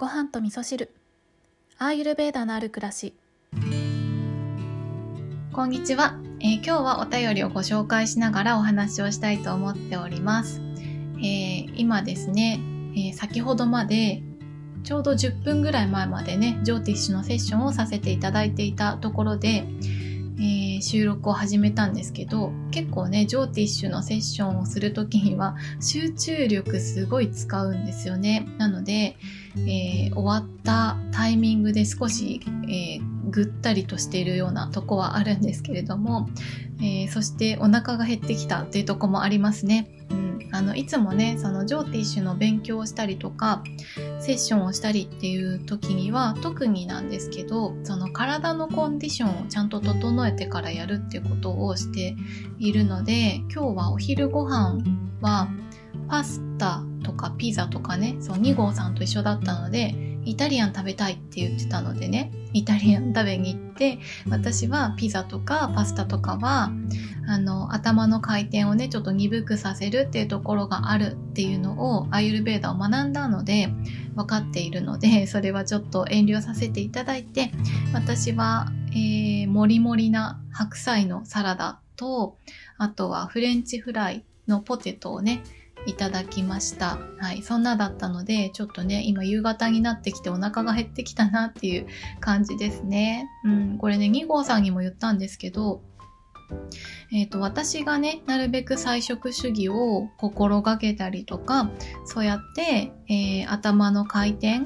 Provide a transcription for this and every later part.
ご飯と味噌汁。アーユルベーダのある暮らし。こんにちは、えー、今日はお便りをご紹介しながらお話をしたいと思っております、えー、今ですね、えー、先ほどまでちょうど10分ぐらい前までねジョーティッシュのセッションをさせていただいていたところでえー、収録を始めたんですけど結構ねジョーティッシュのセッションをする時には集中力すごい使うんですよね。なので、えー、終わったタイミングで少し、えー、ぐったりとしているようなとこはあるんですけれども、えそしてお腹が減ってきたっていうとこもありますね。あのいつもねそのジョーティッシュの勉強をしたりとかセッションをしたりっていう時には特になんですけどその体のコンディションをちゃんと整えてからやるっていうことをしているので今日はお昼ご飯はパスタとかピザとかねそう2号さんと一緒だったのでイタリアン食べたいって言ってたのでねイタリアン食べに行って私はピザとかパスタとかはあの頭の回転をねちょっと鈍くさせるっていうところがあるっていうのをアイルベーダを学んだので分かっているのでそれはちょっと遠慮させていただいて私は、えー、もりもりな白菜のサラダとあとはフレンチフライのポテトをねいただきました。はい。そんなだったので、ちょっとね、今夕方になってきてお腹が減ってきたなっていう感じですね。うん。これね、2号さんにも言ったんですけど、えーと、私がねなるべく菜食主義を心がけたりとかそうやって、えー、頭の回転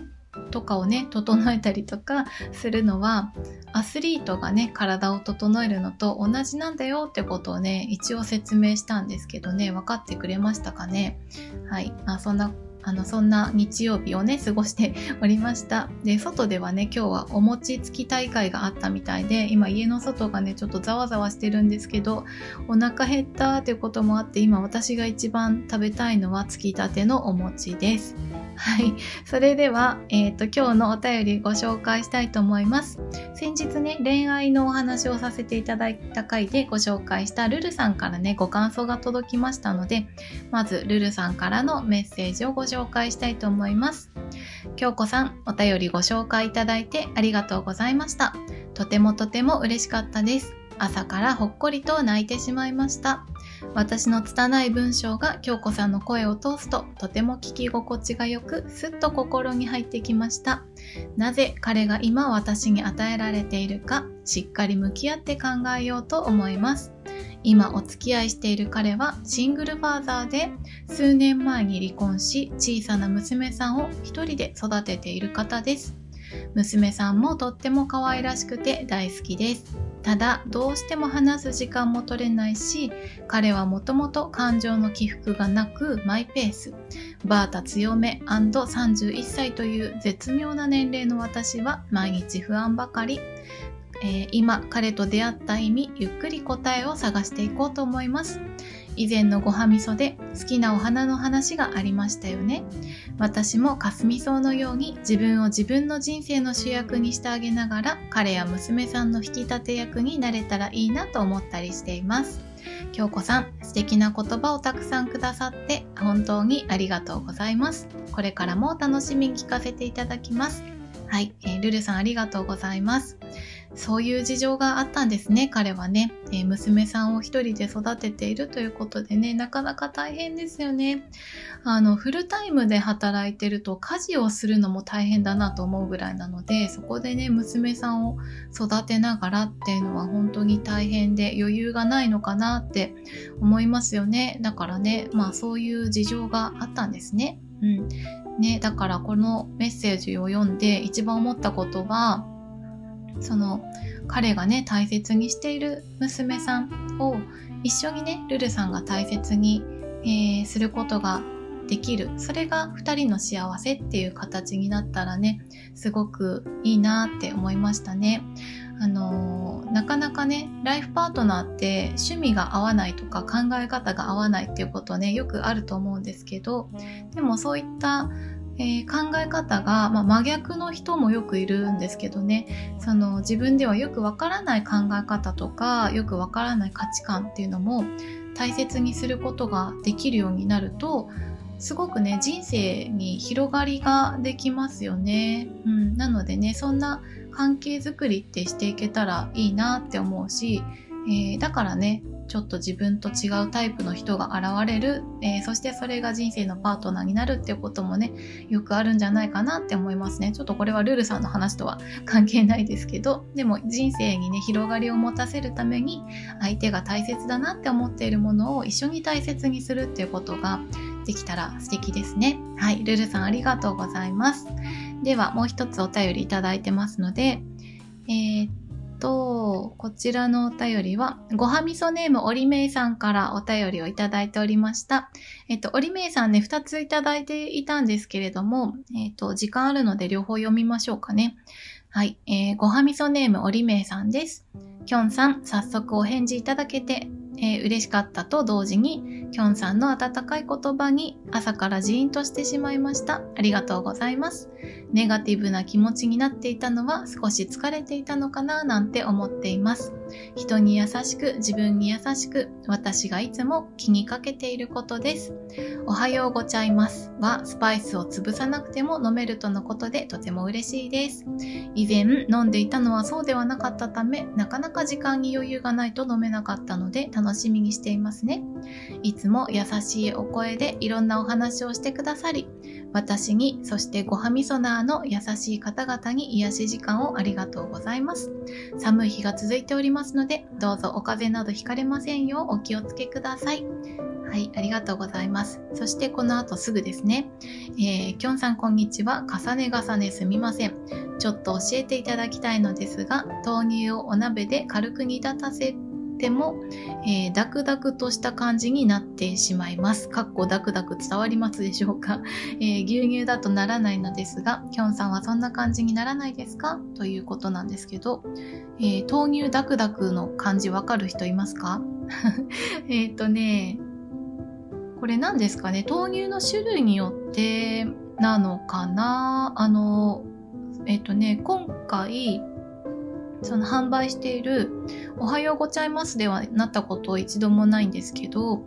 とかをね整えたりとかするのはアスリートがね体を整えるのと同じなんだよってことをね一応説明したんですけどね分かってくれましたかね。はい。あそんなあのそんな日曜日をね過ごしておりました。で外ではね今日はお餅つき大会があったみたいで今家の外がねちょっとざわざわしてるんですけどお腹減ったということもあって今私が一番食べたいのはつきたてのお餅です。はい。それでは、えっ、ー、と、今日のお便りご紹介したいと思います。先日ね、恋愛のお話をさせていただいた回でご紹介したルルさんからね、ご感想が届きましたので、まずルルさんからのメッセージをご紹介したいと思います。京子さん、お便りご紹介いただいてありがとうございました。とてもとても嬉しかったです。朝からほっこりと泣いてしまいました。私の拙い文章が京子さんの声を通すととても聞き心地がよくすっと心に入ってきました。なぜ彼が今私に与えられているかしっかり向き合って考えようと思います。今お付き合いしている彼はシングルファーザーで数年前に離婚し小さな娘さんを一人で育てている方です。娘さんもとっても可愛らしくて大好きです。ただどうしても話す時間も取れないし彼はもともと感情の起伏がなくマイペース。バータ強め &31 歳という絶妙な年齢の私は毎日不安ばかり、えー、今彼と出会った意味ゆっくり答えを探していこうと思います。以前のごはみそで好きなお花の話がありましたよね。私もかすみ草のように自分を自分の人生の主役にしてあげながら彼や娘さんの引き立て役になれたらいいなと思ったりしています。京子さん、素敵な言葉をたくさんくださって本当にありがとうございます。これからも楽しみに聞かせていただきます。はい、えー、ルルさんありがとうございます。そういう事情があったんですね、彼はね。えー、娘さんを一人で育てているということでね、なかなか大変ですよね。あの、フルタイムで働いてると家事をするのも大変だなと思うぐらいなので、そこでね、娘さんを育てながらっていうのは本当に大変で余裕がないのかなって思いますよね。だからね、まあそういう事情があったんですね。うん。ね、だからこのメッセージを読んで一番思ったことは、その彼がね大切にしている娘さんを一緒にねルルさんが大切に、えー、することができるそれが2人の幸せっていう形になったらねすごくいいなって思いましたね。あのー、なかなかねライフパートナーって趣味が合わないとか考え方が合わないっていうことねよくあると思うんですけどでもそういったえー、考え方が、まあ、真逆の人もよくいるんですけどねその自分ではよくわからない考え方とかよくわからない価値観っていうのも大切にすることができるようになるとすごくね人生に広がりができますよね。うん、なのでねそんな関係づくりってしていけたらいいなって思うし、えー、だからねちょっと自分と違うタイプの人が現れる、えー、そしてそれが人生のパートナーになるっていうこともねよくあるんじゃないかなって思いますね。ちょっとこれはルルさんの話とは関係ないですけど。でも人生にね広がりを持たせるために相手が大切だなって思っているものを一緒に大切にするっていうことができたら素敵ですね。はいルルさんありがとうございます。ではもう一つお便りいただいてますのでえー、と、こちらのお便りは、ごはみそネームおりめいさんからお便りをいただいておりました。えっと、おりめいさんね、2ついただいていたんですけれども、えっと、時間あるので両方読みましょうかね。はい、えー、ごはみそネームおりめいさんです。きょんさん、早速お返事いただけて、えー、嬉しかったと同時に、きょんさんの温かい言葉に朝からジーンとしてしまいました。ありがとうございます。ネガティブな気持ちになっていたのは少し疲れていたのかななんて思っています。人に優しく、自分に優しく、私がいつも気にかけていることです。おはようございますは、スパイスを潰さなくても飲めるとのことでとても嬉しいです。以前飲んでいたのはそうではなかったため、なかなか時間に余裕がないと飲めなかったので楽しみにしていますね。いつも優しいお声でいろんなお話をしてくださり、私に、そしてごはみそナーの優しい方々に癒し時間をありがとうございます。寒い日が続いておりますので、どうぞお風邪などひかれませんようお気をつけください。はい、ありがとうございます。そしてこの後すぐですね。えー、きょんさんこんにちは。重ね重ねすみません。ちょっと教えていただきたいのですが、豆乳をお鍋で軽く煮立たせても、えー、ダクダクとした感じになってしまいます。かっこダクダク伝わりますでしょうか、えー、牛乳だとならないのですが、きょんさんはそんな感じにならないですか？ということなんですけど、えー、豆乳ダクダクの感じわかる人いますか？えっとね、これ何ですかね？豆乳の種類によってなのかな？あの、えっとね、今回、その販売している「おはようございます」ではなったこと一度もないんですけど、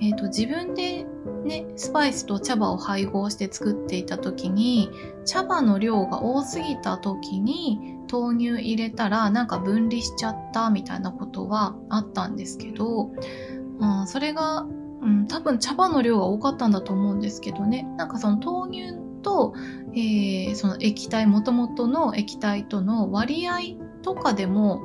えーと、自分でねスパイスと茶葉を配合して作っていた時に茶葉の量が多すぎた時に豆乳入れたらなんか分離しちゃったみたいなことはあったんですけど、うん、それが、うん、多分茶葉の量が多かったんだと思うんですけどね。なんかその豆乳と、えー、その液体もともとの液体との割合とかでも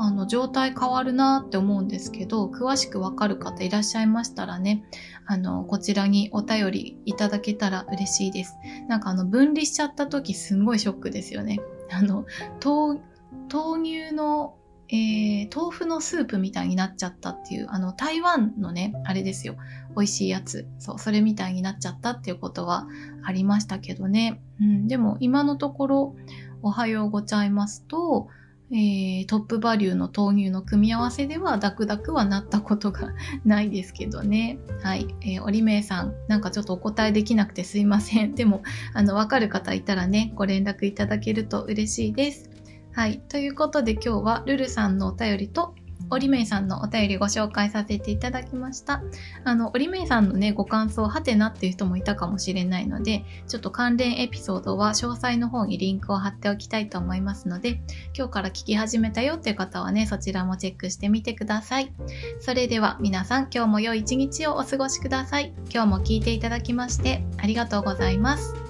あの状態変わるなって思うんですけど詳しくわかる方いらっしゃいましたらねあのこちらにお便りいただけたら嬉しいですなんかあの分離しちゃった時すんごいショックですよねあの豆乳のえー、豆腐のスープみたいになっちゃったっていう、あの、台湾のね、あれですよ。美味しいやつ。そう、それみたいになっちゃったっていうことはありましたけどね。うん、でも今のところ、おはようございますと、えー、トップバリューの豆乳の組み合わせではダクダクはなったことがないですけどね。はい。えー、オリメイさん、なんかちょっとお答えできなくてすいません。でも、あの、わかる方いたらね、ご連絡いただけると嬉しいです。はい。ということで今日はルルさんのお便りとオリメイさんのお便りご紹介させていただきました。あの、オリメイさんのね、ご感想、はてなっていう人もいたかもしれないので、ちょっと関連エピソードは詳細の方にリンクを貼っておきたいと思いますので、今日から聞き始めたよっていう方はね、そちらもチェックしてみてください。それでは皆さん、今日も良い一日をお過ごしください。今日も聞いていただきまして、ありがとうございます。